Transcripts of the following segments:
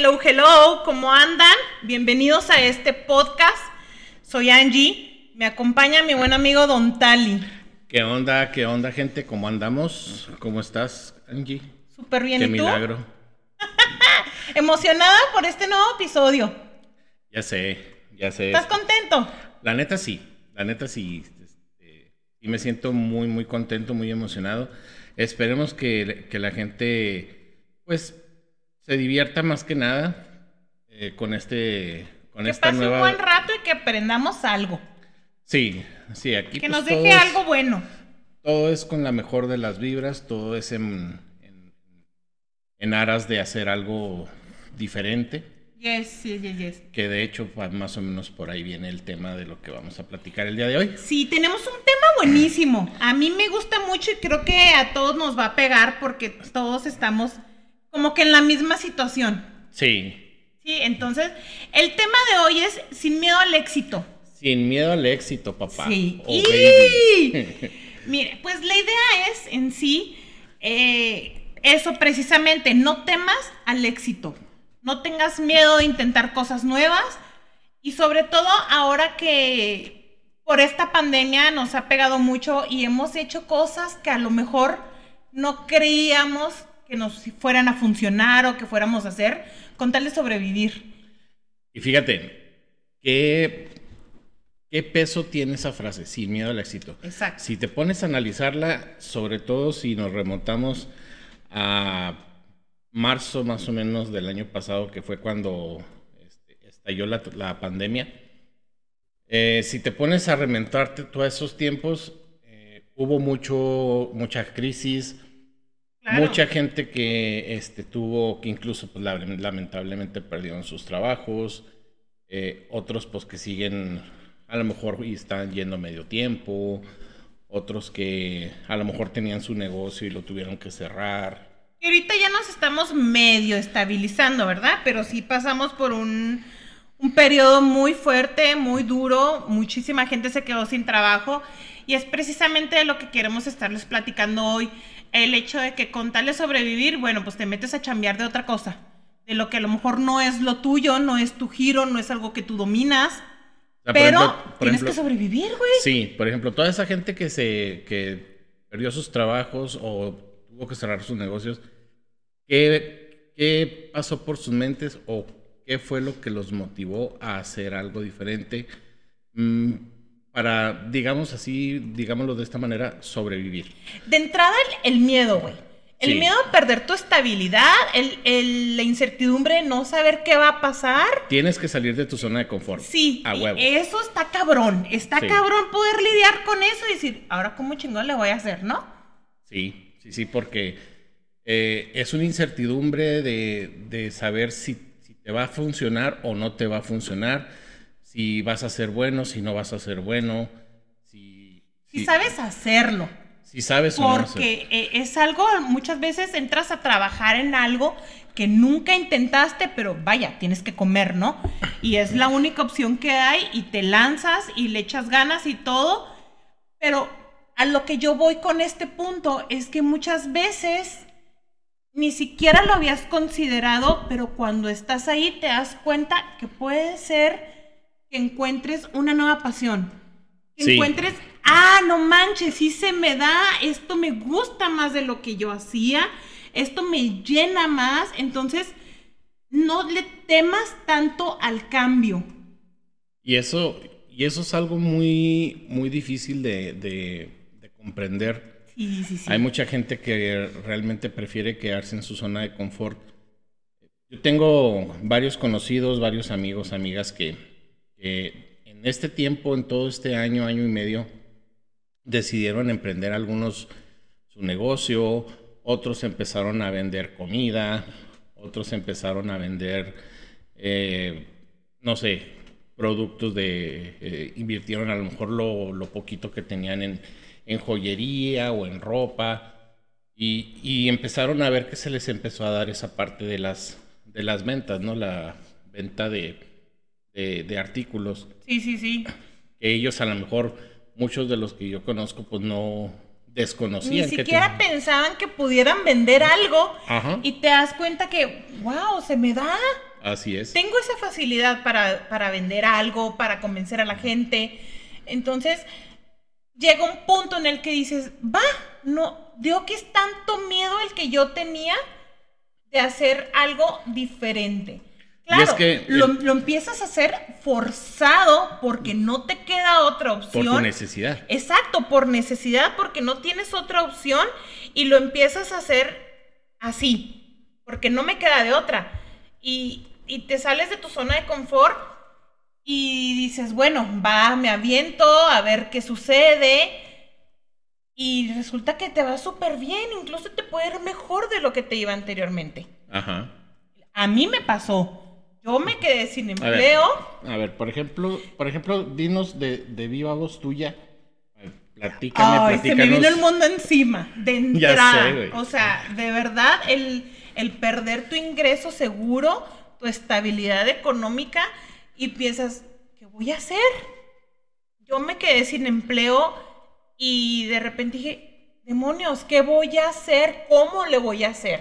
Hello, hello, ¿cómo andan? Bienvenidos a este podcast. Soy Angie, me acompaña mi buen amigo Don Tali. ¿Qué onda? ¿Qué onda, gente? ¿Cómo andamos? ¿Cómo estás, Angie? Súper bien, Qué ¿y tú? milagro. Emocionada por este nuevo episodio. Ya sé, ya sé. ¿Estás contento? La neta sí, la neta sí. este, y me siento muy, muy contento, muy emocionado. Esperemos que, que la gente, pues, se divierta más que nada eh, con este, con Que esta pase nueva. un buen rato y que aprendamos algo. Sí, sí, aquí Que pues, nos deje es- algo bueno. Todo es con la mejor de las vibras, todo es en, en, en aras de hacer algo diferente. Yes, yes, yes. Que de hecho, más o menos por ahí viene el tema de lo que vamos a platicar el día de hoy. Sí, tenemos un tema buenísimo. A mí me gusta mucho y creo que a todos nos va a pegar porque todos estamos como que en la misma situación. Sí, Sí, entonces, el tema de hoy es sin miedo al éxito. sin miedo al éxito, papá. Sí. o ¡Y! Mire, pues la idea es en sí eh, eso precisamente, no temas al éxito, no tengas miedo de intentar cosas nuevas y sobre todo ahora que por esta pandemia nos ha pegado mucho y hemos hecho cosas que a lo mejor no creíamos que nos fueran a funcionar o que fuéramos a hacer con tal de sobrevivir. Y fíjate, ¿qué, ¿qué peso tiene esa frase? Sin miedo al éxito. Exacto. Si te pones a analizarla, sobre todo si nos remontamos a marzo más o menos del año pasado, que fue cuando este, estalló la, la pandemia, eh, si te pones a rementarte todos esos tiempos, eh, hubo mucho, mucha crisis, Claro. mucha gente que este, tuvo, que incluso pues, la- lamentablemente perdieron sus trabajos, eh, otros pues que siguen a lo mejor y están yendo medio tiempo, otros que a lo mejor tenían su negocio y lo tuvieron que cerrar. Y ahorita ya nos estamos medio estabilizando, ¿verdad? Pero sí pasamos por un, un periodo muy fuerte, muy duro, muchísima gente se quedó sin trabajo y es precisamente de lo que queremos estarles platicando hoy, el hecho de que con tal de sobrevivir, bueno, pues te metes a chambear de otra cosa, de lo que a lo mejor no es lo tuyo, no es tu giro, no es algo que tú dominas, O sea, por pero ejemplo- por tienes ejemplo- que sobrevivir, güey. Sí, por ejemplo, toda esa gente que se que perdió sus trabajos o tuvo que cerrar sus negocios, ¿qué, qué pasó por sus mentes o qué fue lo que los motivó a hacer algo diferente mm, para, digamos así, digámoslo de esta manera, sobrevivir? De entrada, el, el miedo, güey. El Sí. miedo a perder tu estabilidad, el, el- la incertidumbre de no saber qué va a pasar. Tienes que salir de tu zona de confort. Sí, A huevo. eso está cabrón. Está Sí. cabrón poder lidiar con eso y decir, ahora cómo chingón le voy a hacer, ¿no? Sí, sí, sí, porque eh, es una incertidumbre de, de saber si, si te va a funcionar o no te va a funcionar, si vas a ser bueno, si no vas a ser bueno, si, Si sabes hacerlo. si sabes o no hacer- Porque eh, es algo, muchas veces entras a trabajar en algo que nunca intentaste, pero vaya, tienes que comer, ¿no? Y es la única opción que hay y te lanzas y le echas ganas y todo. Pero a lo que yo voy con este punto es que muchas veces ni siquiera lo habías considerado, pero cuando estás ahí te das cuenta que puede ser que encuentres una nueva pasión. Que Sí. encuentres, ah, no manches, sí se me da, esto me gusta más de lo que yo hacía, esto me llena más, entonces no le temas tanto al cambio. Y eso, y eso es algo muy, muy difícil de, de- de comprender. Sí, sí, sí. Hay mucha gente que realmente prefiere quedarse en su zona de confort. Yo tengo varios conocidos, varios amigos, amigas que, que en este tiempo, en todo este año, año y medio, decidieron emprender algunos su negocio, otros empezaron a vender comida, otros empezaron a vender, eh, no sé, productos de, eh, invirtieron a lo mejor lo, lo poquito que tenían en, en joyería o en ropa y, y empezaron a ver que se les empezó a dar esa parte de las, de las ventas, ¿no? La venta de, de, de artículos Sí, sí, sí. que ellos a lo mejor, muchos de los que yo conozco, pues no Ni desconocían. que siquiera pensaban que pudieran vender algo Ajá. y te das cuenta que, wow, se me da. Así es. Tengo esa facilidad para, para vender algo, para convencer a la gente. Entonces, llega un punto en el que dices, va, no, digo que es tanto miedo el que yo tenía de hacer algo diferente. Claro, que lo, el- lo empiezas a hacer forzado porque no te queda otra Por opción. tu necesidad. Exacto, por necesidad, porque no tienes otra opción y lo empiezas a hacer así, porque no me queda de otra. Y, y te sales de tu zona de confort y dices, bueno, va, me aviento a ver qué sucede. Y resulta que te va súper bien, incluso te puede ir mejor de lo que te iba anteriormente. Ajá. A mí me pasó. Yo me quedé sin A ver, empleo. a ver, por ejemplo, por ejemplo, dinos de, de viva voz tuya. Platícame, Ay, se me platícanos. vino el mundo encima, de Ya entrada. sé, güey. o sea, de verdad, el, el perder tu ingreso seguro, tu estabilidad económica, y piensas, ¿qué voy a hacer? Yo me quedé sin empleo y de repente dije, demonios, ¿qué voy a hacer? ¿Cómo le voy a hacer?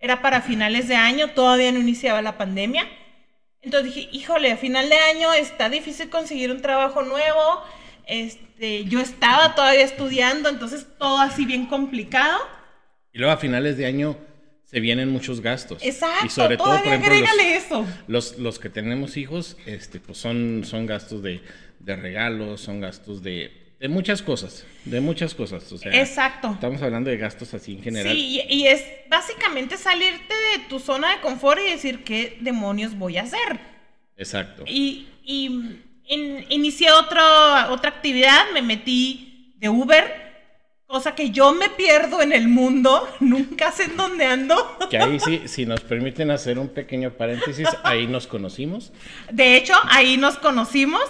Era para finales de año, todavía no iniciaba la pandemia. Entonces dije, híjole, a final de año está difícil conseguir un trabajo nuevo. Este, yo estaba todavía estudiando, entonces todo así bien complicado. Y luego a finales de año se vienen muchos gastos. Exacto, Y sobre todo, por ejemplo, los, eso. los, los que tenemos hijos, este, pues son, son gastos de, de regalos, son gastos de, de muchas cosas, de muchas cosas. O sea, Exacto. estamos hablando de gastos así en general. Sí, y, es básicamente salirte de tu zona de confort y decir, ¿qué demonios voy a hacer? Exacto. Y, y in- inicié otro- otra actividad, me metí de Uber, cosa que yo me pierdo en el mundo, nunca sé en dónde ando. Que ahí sí, si nos permiten hacer un pequeño paréntesis, ahí nos conocimos. De hecho, ahí nos conocimos.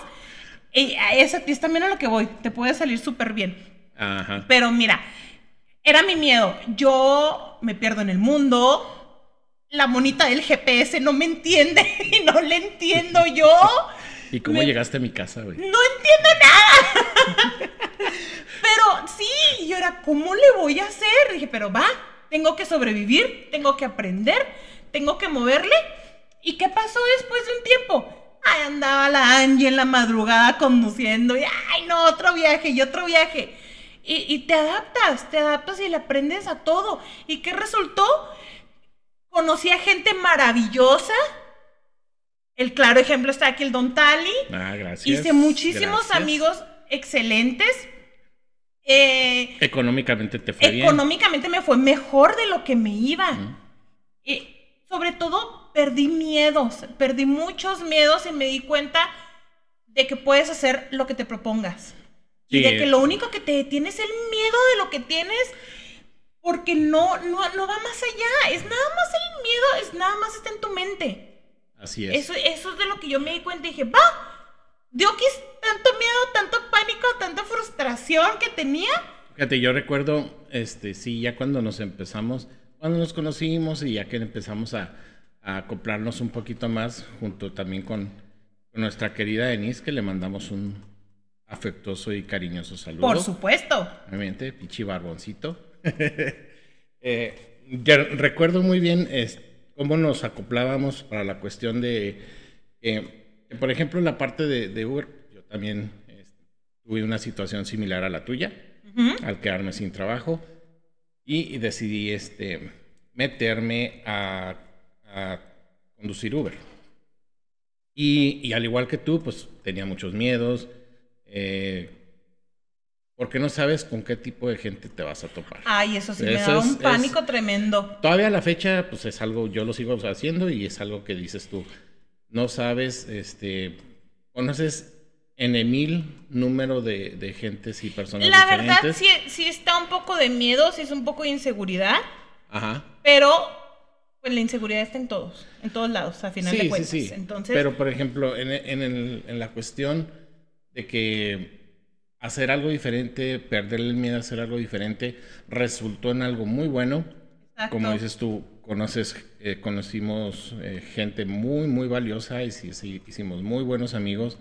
Y eso es también a lo que voy, te puede salir súper bien. Ajá. Pero mira, era mi miedo. Yo me pierdo en el mundo. La monita del GPS no me entiende y no le entiendo yo. ¿Y cómo Me- llegaste a mi casa, güey? No entiendo nada. pero sí, y ahora, ¿cómo le voy a hacer? Dije, pero va, tengo que sobrevivir, tengo que aprender, tengo que moverle. ¿Y qué pasó después de un tiempo? Ay, andaba la Angie en la madrugada conduciendo y, ay, no, otro viaje y otro viaje. Y, y te adaptas, te adaptas y le aprendes a todo. ¿Y qué resultó? Conocí a gente maravillosa. El claro ejemplo está aquí el Don Tali. Ah, gracias. Hice muchísimos gracias. amigos excelentes. Eh, Económicamente te fue bien. económicamente me fue mejor de lo que me iba. Y sobre todo perdí miedos, perdí muchos miedos y me di cuenta de que puedes hacer lo que te propongas. Y de que lo único que te detiene es el miedo de lo que tienes, porque no, no, no va más allá. Es nada más el miedo, es nada más está en tu mente. Así es. Eso, eso es de lo que yo me di cuenta y dije, va, dio que tanto miedo, tanto pánico, tanta frustración que tenía. Fíjate, yo recuerdo, este, sí, ya cuando nos empezamos, cuando nos conocimos y ya que empezamos a, a acoplarnos un poquito más, junto también con, nuestra querida Denise, que le mandamos un afectuoso y cariñoso saludo. Por supuesto. Obviamente, pichi barboncito. Eh, ya recuerdo muy bien es, cómo nos acoplábamos para la cuestión de, eh, por ejemplo, en la parte de, de Uber, yo también este, tuve una situación similar a la tuya, Ujú. al quedarme sin trabajo, y, y decidí este, meterme a, a conducir Uber. Y, y al igual que tú, pues tenía muchos miedos, eh, porque no sabes con qué tipo de gente te vas a topar. Ay, eso sí me Eso da es- un es- pánico tremendo. Todavía a la fecha, pues es algo, yo lo sigo haciendo y es algo que dices tú. No sabes, este, conoces en el mil número de, de gentes y personas La verdad, diferentes. sí, sí está un poco de miedo, sí es un poco de inseguridad, Ajá. pero pues la inseguridad está en todos, en todos lados, a final Sí, de sí, cuentas. sí. Entonces, Pero, por ejemplo, en, en el- en la cuestión de que hacer algo diferente, perder el miedo a hacer algo diferente, resultó en algo muy bueno. exacto. Como dices tú, conoces, eh, conocimos eh, gente muy, muy valiosa y sí, sí, hicimos muy buenos amigos.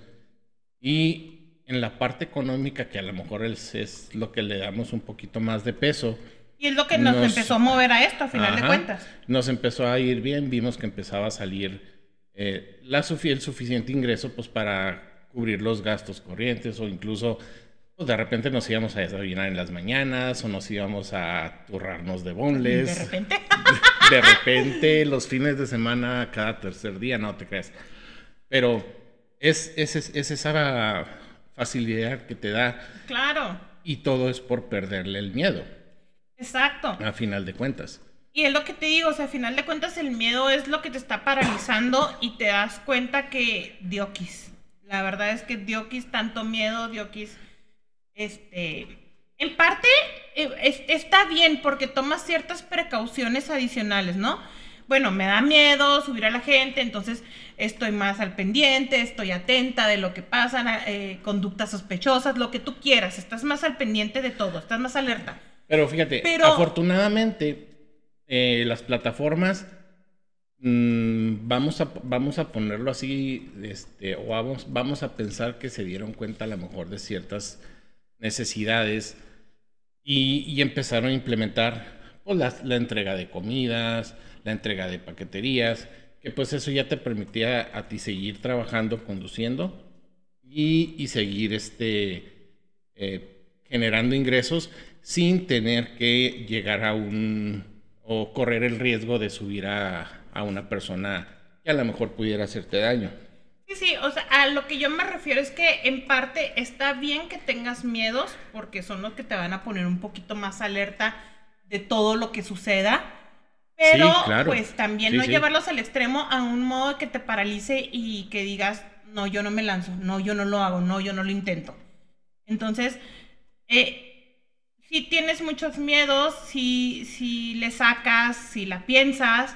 Y en la parte económica, que a lo mejor es, es lo que le damos un poquito más de peso, Y es lo que nos, nos- empezó a mover a esto, a final de cuentas. Nos empezó a ir bien, vimos que empezaba a salir eh, la, el suficiente ingreso pues para cubrir los gastos corrientes o incluso pues de repente nos íbamos a desayunar en las mañanas o nos íbamos a turrarnos de bonles. De repente. De, repente, los fines de semana, cada tercer día, no te crees. Pero es, es, es, esa facilidad que te da. Claro. Y todo es por perderle el miedo. Exacto. A final de cuentas. Y es lo que te digo, o sea, a final de cuentas el miedo es lo que te está paralizando y te das cuenta que Diokis. La verdad es que Diokis, tanto miedo, Diokis este, en parte eh, está bien porque tomas ciertas precauciones adicionales, ¿no? Bueno, me da miedo subir a la gente, entonces estoy más al pendiente, estoy atenta de lo que pasa, eh, conductas sospechosas, lo que tú quieras, estás más al pendiente de todo, estás más alerta. Pero fíjate, afortunadamente eh, las plataformas, mm, vamos, a, vamos a ponerlo así, este, o vamos, vamos a pensar que se dieron cuenta a lo mejor de ciertas necesidades y, empezaron a implementar pues, la, entrega de comidas, la entrega de paqueterías, que pues eso ya te permitía a ti seguir trabajando, conduciendo y, seguir este, eh, generando ingresos sin tener que llegar a un o correr el riesgo de subir a, a una persona que a lo mejor pudiera hacerte daño. Sí, sí, o sea, a lo que yo me refiero es que en parte está bien que tengas miedos, porque son los que te van a poner un poquito más alerta de todo lo que suceda, pero pues también no llevarlos al extremo a un modo que te paralice y que digas, no, yo no me lanzo, no, yo no lo hago, no, yo no lo intento. Entonces, eh, si tienes muchos miedos, si, si le sacas, si la piensas,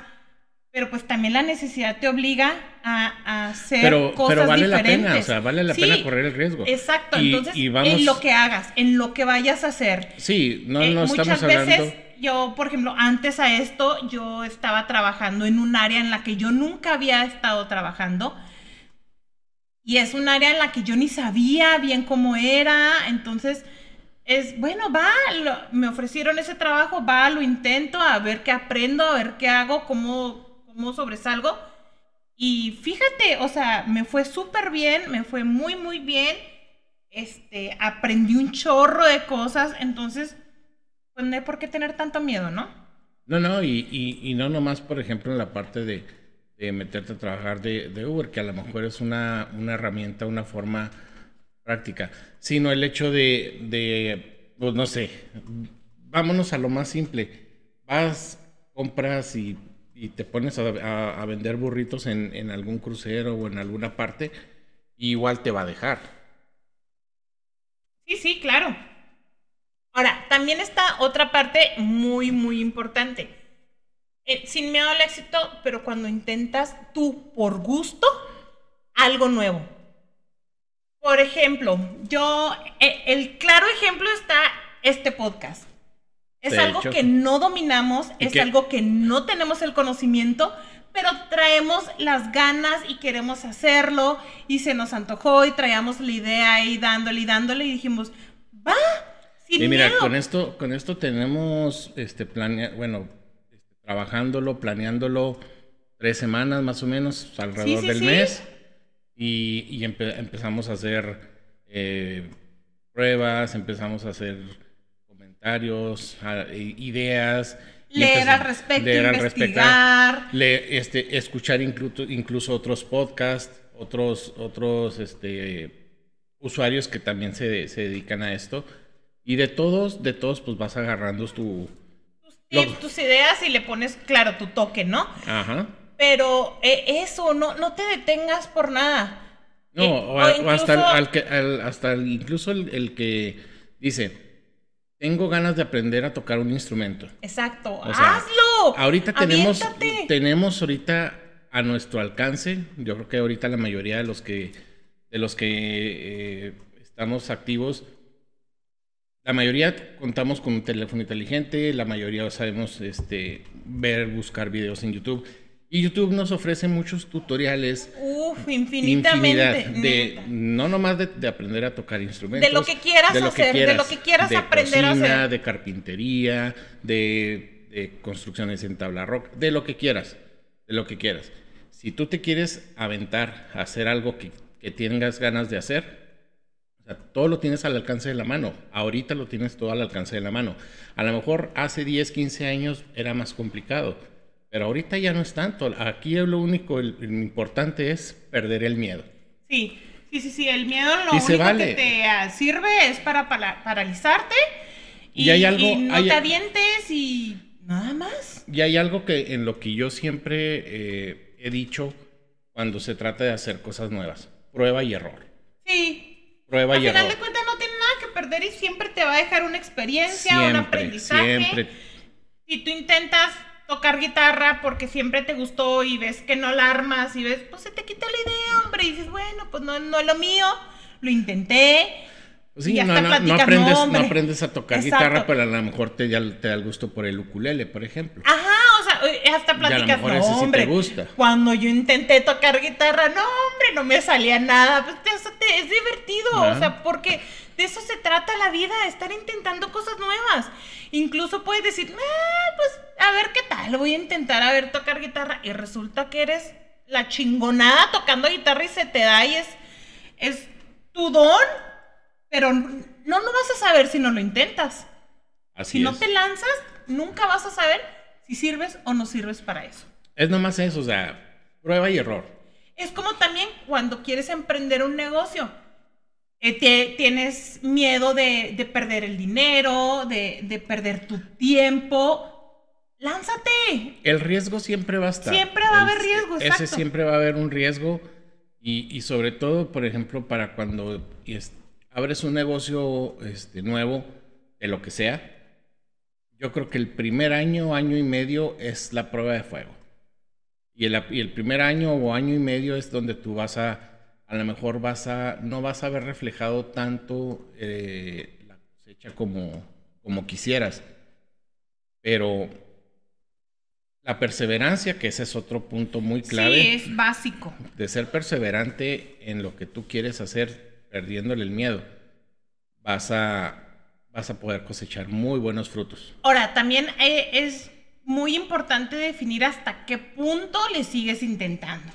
pero pues también la necesidad te obliga a, hacer pero, cosas pero vale la pena, o sea, vale la pena correr el riesgo. Exacto, entonces en lo que hagas, en lo que vayas a hacer. Sí, no, no eh, estamos muchas Veces, yo, por ejemplo, antes a esto, yo estaba trabajando en un área en la que yo nunca había estado trabajando. Y es un área en la que yo ni sabía bien cómo era. Entonces, es, bueno, va, me ofrecieron ese trabajo, va, lo intento, a ver qué aprendo, a ver qué hago, cómo cómo sobresalgo. Y fíjate, o sea, me fue súper bien, me fue muy, muy bien. Este, aprendí un chorro de cosas, entonces, pues no por qué tener tanto miedo, ¿no? No, no, y, y, no nomás, por ejemplo, en la parte de, de meterte a trabajar de, de, Uber, que a lo mejor es una, una, herramienta, una forma práctica, sino el hecho de, pues no sé, vámonos a lo más simple. Vas, compras y y te pones a, vender burritos en, algún crucero o en alguna parte, igual te va a dejar. Sí, sí, claro. Ahora, también está otra parte muy, muy importante. Eh, sin miedo al éxito, pero cuando intentas tú por gusto algo nuevo. Por ejemplo, yo, eh, el claro ejemplo está este podcast. Es algo que no dominamos, es algo que no tenemos el conocimiento, pero traemos las ganas y queremos hacerlo y se nos antojó y traíamos la idea ahí dándole y dándole y dijimos, va, sin y mira, con esto, con esto tenemos este planea, bueno, este, trabajándolo, planeándolo tres semanas más o menos alrededor del mes y, empezamos a hacer eh, pruebas, empezamos a hacer ideas. Leer al respecto, investigar. este, escuchar incluso, incluso otros podcasts, otros, otros este, usuarios que también se, dedican a esto. Y de todos, de todos, pues vas agarrando tu... Tus, ideas y le pones, claro, tu toque, ¿no? Ajá. Pero eh, eso, no, no te detengas por nada. No, eh, o, hasta, hasta incluso el que dice, tengo ganas de aprender a tocar un instrumento. Exacto, hazlo. Ahorita tenemos, tenemos ahorita a nuestro alcance, yo creo que ahorita la mayoría de los que, de los que eh, estamos activos, la mayoría contamos con un teléfono inteligente, la mayoría sabemos este, ver, buscar videos en YouTube. Y YouTube nos ofrece muchos tutoriales. Uf, infinitamente. de, no nomás de, aprender a tocar instrumentos. De lo que quieras hacer, de lo que quieras aprender a hacer. De carpintería, de, construcciones en tabla rock, de lo que quieras, de lo que quieras. si tú te quieres aventar a hacer algo que, que tengas ganas de hacer, o sea, todo lo tienes al alcance de la mano. Ahorita lo tienes todo al alcance de la mano. A lo mejor hace 10, 15 años era más complicado, pero ahorita ya no es tanto. Aquí lo único, el, el importante es perder el miedo. Sí, sí, sí, sí. El miedo lo Y único vale. que te ah, sirve es para paralizarte y, Y hay algo- y no hay- te y nada más. Y hay algo que en lo que yo siempre eh, he dicho cuando se trata de hacer cosas nuevas. Prueba y error. Sí. Prueba Al y final error. de cuentas no tiene nada que perder y siempre te va a dejar una experiencia, un Siempre, aprendizaje. siempre. Si tú intentas tocar guitarra porque siempre te gustó y ves que no la armas y ves, pues se te quita la idea, hombre, y dices, bueno, pues no, no es lo mío, lo intenté. Sí, no, no, no platicas, aprendes, no, aprendes a tocar Exacto. guitarra, pero a lo mejor te, ya te da el gusto por el ukulele, por ejemplo. Ajá, o sea, hasta Y a lo platicas, mejor ese sí te gusta. Cuando yo intenté tocar guitarra, no, hombre, no me salía nada. Pues eso te- es divertido, o sea, porque de eso se trata la vida, estar intentando cosas nuevas. Incluso puedes decir, ah, pues a ver qué tal, voy a intentar a ver tocar guitarra y resulta que eres la chingonada tocando guitarra y se te da y es, es tu don, pero no, no vas a saber si no lo intentas. Así Si no te lanzas, nunca vas a saber si sirves o no sirves para eso. Es nomás eso, o sea, prueba y error. Es como también cuando quieres emprender un negocio. Eh, te- tienes miedo de, de perder el dinero, de, de perder tu tiempo. Lánzate. El riesgo siempre va a estar. Siempre va a haber riesgo, Ese exacto. siempre va a haber un riesgo. Y, y sobre todo, por ejemplo, para cuando es- abres un negocio este, nuevo, de lo que sea, yo creo que el primer año, año y medio es la prueba de fuego. Y el, y el primer año o año y medio es donde tú vas a, a lo mejor vas a, no vas a ver reflejado tanto eh, la cosecha como, como quisieras. Pero la perseverancia, que ese es otro punto muy clave, Sí, es básico. de ser perseverante en lo que tú quieres hacer, perdiéndole el miedo, vas a, vas a poder cosechar muy buenos frutos. Ahora, también eh, es muy importante definir hasta qué punto le sigues intentando.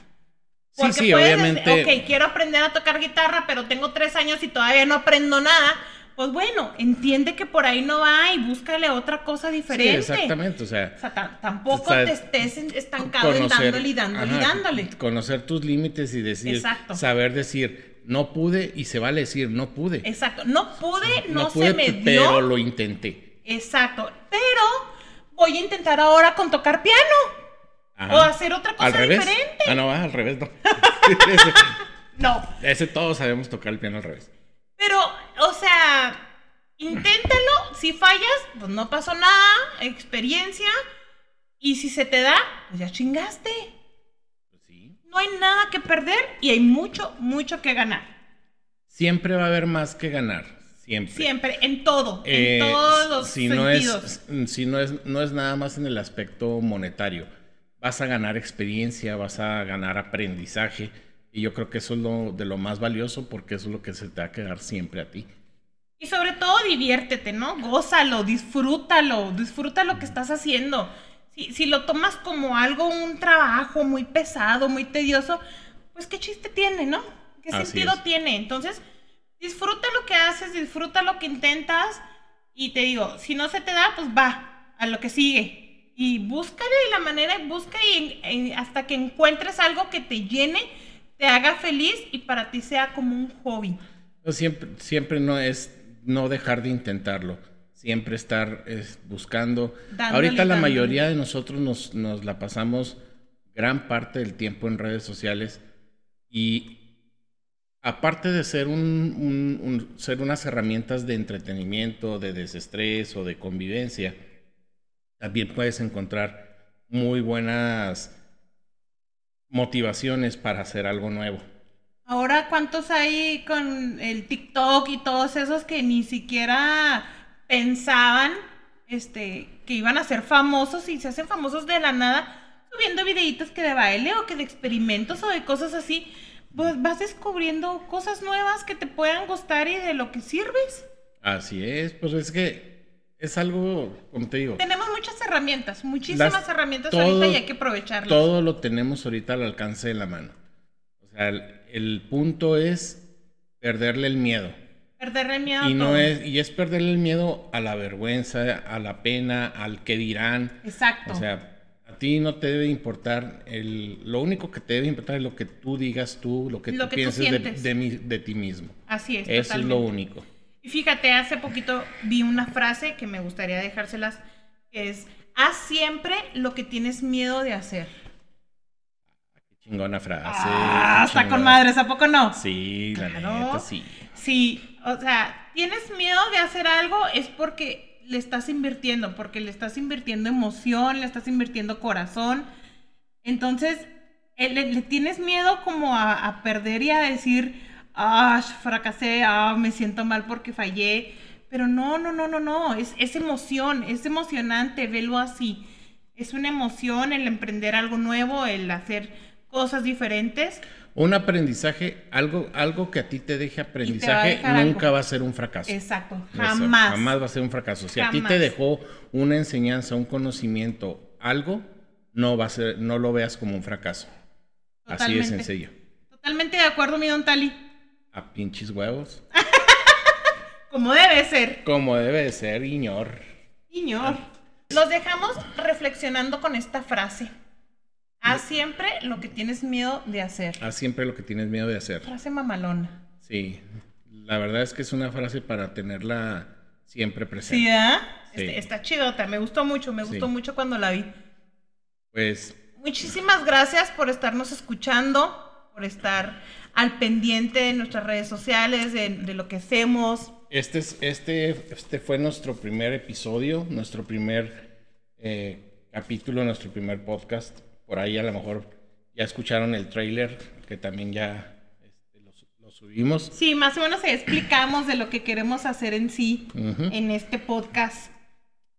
Sí, Porque sí, puedes obviamente. ok, quiero aprender a tocar guitarra, pero tengo tres años y todavía no aprendo nada. Pues bueno, entiende que por ahí no va y búscale otra cosa Sí, diferente. exactamente, o sea, O sea, ta- tampoco te estés estancado en dándole y dándole y dándole. Conocer tus límites y decir, Exacto. saber decir, no pude y se vale decir, no pude. Exacto. No pude, no, pude, se me dio. pero lo intenté. Exacto. Pero voy a intentar ahora con tocar piano. Ajá. O hacer otra cosa al revés. diferente. Ah, no, al revés, no. ese, No. ese todos sabemos tocar el piano al revés. Pero, o sea, inténtalo. Si fallas, pues no pasó nada. Experiencia. Y si se te da, pues ya chingaste. Pues sí. No hay nada que perder y hay mucho, mucho que ganar. Siempre va a haber más que ganar. Siempre. Siempre, en todo, Eh, en todos los si sentidos. no es si no es no es nada más en el aspecto monetario vas a ganar experiencia vas a ganar aprendizaje y yo creo que eso es lo de lo más valioso porque eso es lo que se te va a quedar siempre a ti Y sobre todo diviértete, ¿no? Gózalo, disfrútalo, disfruta lo que estás haciendo. Si, si lo tomas como algo, un trabajo muy pesado, muy tedioso, pues qué chiste tiene, ¿no? ¿Qué Así sentido es. tiene? Entonces, disfruta lo que haces, disfruta lo que intentas y te digo, si no se te da, pues va a lo que sigue. Y búscale la manera, busca y, y hasta que encuentres algo que te llene, te haga feliz y para ti sea como un hobby. Siempre siempre no es no dejar de intentarlo siempre estar es, buscando Dándole, ahorita la dándole. mayoría de nosotros nos, nos la pasamos gran parte del tiempo en redes sociales y aparte de ser, un, un- un- ser unas herramientas de entretenimiento, de desestrés o de convivencia, también puedes encontrar muy buenas motivaciones para hacer algo nuevo. Ahora, ¿cuántos hay con el TikTok y todos esos que ni siquiera pensaban este, que iban a ser famosos y se hacen famosos de la nada subiendo videitos que de baile o que de experimentos o de cosas así? Pues vas descubriendo cosas nuevas que te puedan gustar y de lo que sirves. Así es, pues es que es algo, como te digo. Tenemos muchas herramientas, muchísimas Las- herramientas todo- ahorita y hay que aprovecharlas. Todo lo tenemos ahorita al alcance de la mano. O sea, el, el punto es perderle el miedo. Perderle el miedo a Y no todo. es, y es perderle el miedo a la vergüenza, a la pena, al que dirán. Exacto. O sea, a ti no te debe importar, el, lo único que te debe importar es lo que tú digas tú, lo que Lo tú que tú pienses de, de de ti mismo. Así es. Eso es lo único. Y fíjate, hace poquito vi una frase que me gustaría dejárselas, que es, haz siempre lo que tienes miedo de hacer. Qué chingona frase. ah, está con madres, ¿a poco no? Sí, la Claro. neta, sí. Sí, o sea, tienes miedo de hacer algo es porque le estás invirtiendo, porque le estás invirtiendo emoción, le estás invirtiendo corazón. Entonces, eh, le, le tienes miedo como a, a perder y a decir, ah, fracasé, ah, me siento mal porque fallé. Pero no, no, no, no, no, es, es emoción, es emocionante, velo así. Es una emoción el emprender algo nuevo, el hacer cosas diferentes. Un aprendizaje, algo, algo que a ti te deje aprendizaje, nunca algo. va a ser un fracaso. Exacto, Eso, jamás. Jamás va a ser un fracaso. Si a ti te dejó una enseñanza, un conocimiento, algo, no va a ser, no lo veas como un fracaso. Así de Totalmente. sencillo. Totalmente de acuerdo, mi don Tali. A pinches huevos. Como debe ser. Como debe de ser, Iñor. Señor. Los dejamos reflexionando con esta frase. Haz siempre lo que tienes miedo de hacer. Haz siempre lo que tienes miedo de hacer. Frase mamalona. Sí. La verdad es que es una frase para tenerla siempre presente. ¿Sí? Sí. Este- está chidota. Me gustó mucho. Me gustó Sí. mucho cuando la vi. Pues Muchísimas gracias por estarnos escuchando, por estar al pendiente de nuestras redes sociales, de, de lo que hacemos. Este, es, este, este fue nuestro primer episodio, nuestro primer eh, capítulo, nuestro primer podcast. Por ahí a lo mejor ya escucharon el trailer, que también ya este, subimos. Sí, más o menos explicamos de lo que queremos hacer en sí Ujú. en este podcast.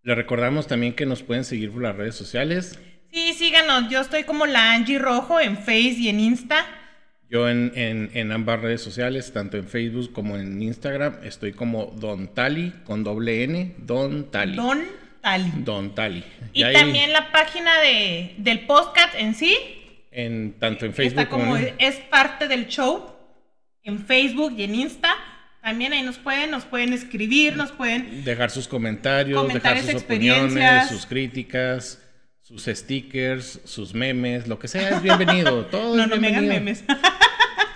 Le recordamos también que nos pueden seguir por las redes sociales. Sí, síganos. Yo estoy como la Angie Rojo en Face y en Insta. Yo en, en, en ambas redes sociales, tanto en Facebook como en Instagram, estoy como Don Tali, con doble N, Don Tali. Don Tali. Don Tali. Y también la página de, del podcast en sí. en, tanto en Facebook está como como en... es parte del show en Facebook y en Insta. También ahí nos pueden, nos pueden escribir, nos pueden. dejar sus comentarios, dejar sus opiniones, sus críticas, sus stickers, sus memes, lo que sea es bienvenido. Todo No, es no me hagan bienvenido. memes.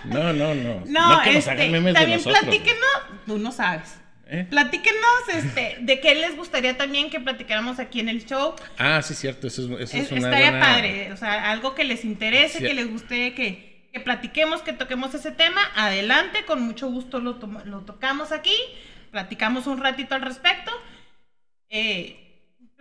No, no, no. No, que nos este, hagan memes de también nosotros. platíquenos, tú no sabes. ¿eh? Platíquenos este, de qué les gustaría también que platicáramos aquí en el show. Ah, sí, cierto. Eso es, eso es Es- una estaría buena- padre, o sea, algo que les interese, Sí. que les guste que, que platiquemos, que toquemos ese tema. Adelante, con mucho gusto lo, toma- lo tocamos aquí, platicamos un ratito al respecto. Eh,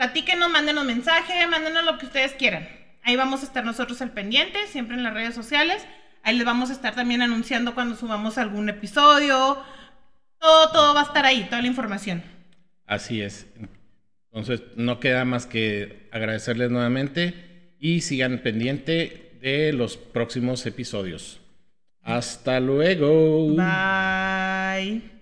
platíquenos, mándenos mensaje, mándenos lo que ustedes quieran. Ahí vamos a estar nosotros al pendiente, siempre en las redes sociales. Ahí les vamos a estar también anunciando cuando subamos algún episodio. Todo, todo va a estar ahí, toda la información. Así es. Entonces, no queda más que agradecerles nuevamente y sigan pendiente de los próximos episodios. Hasta luego. Bye.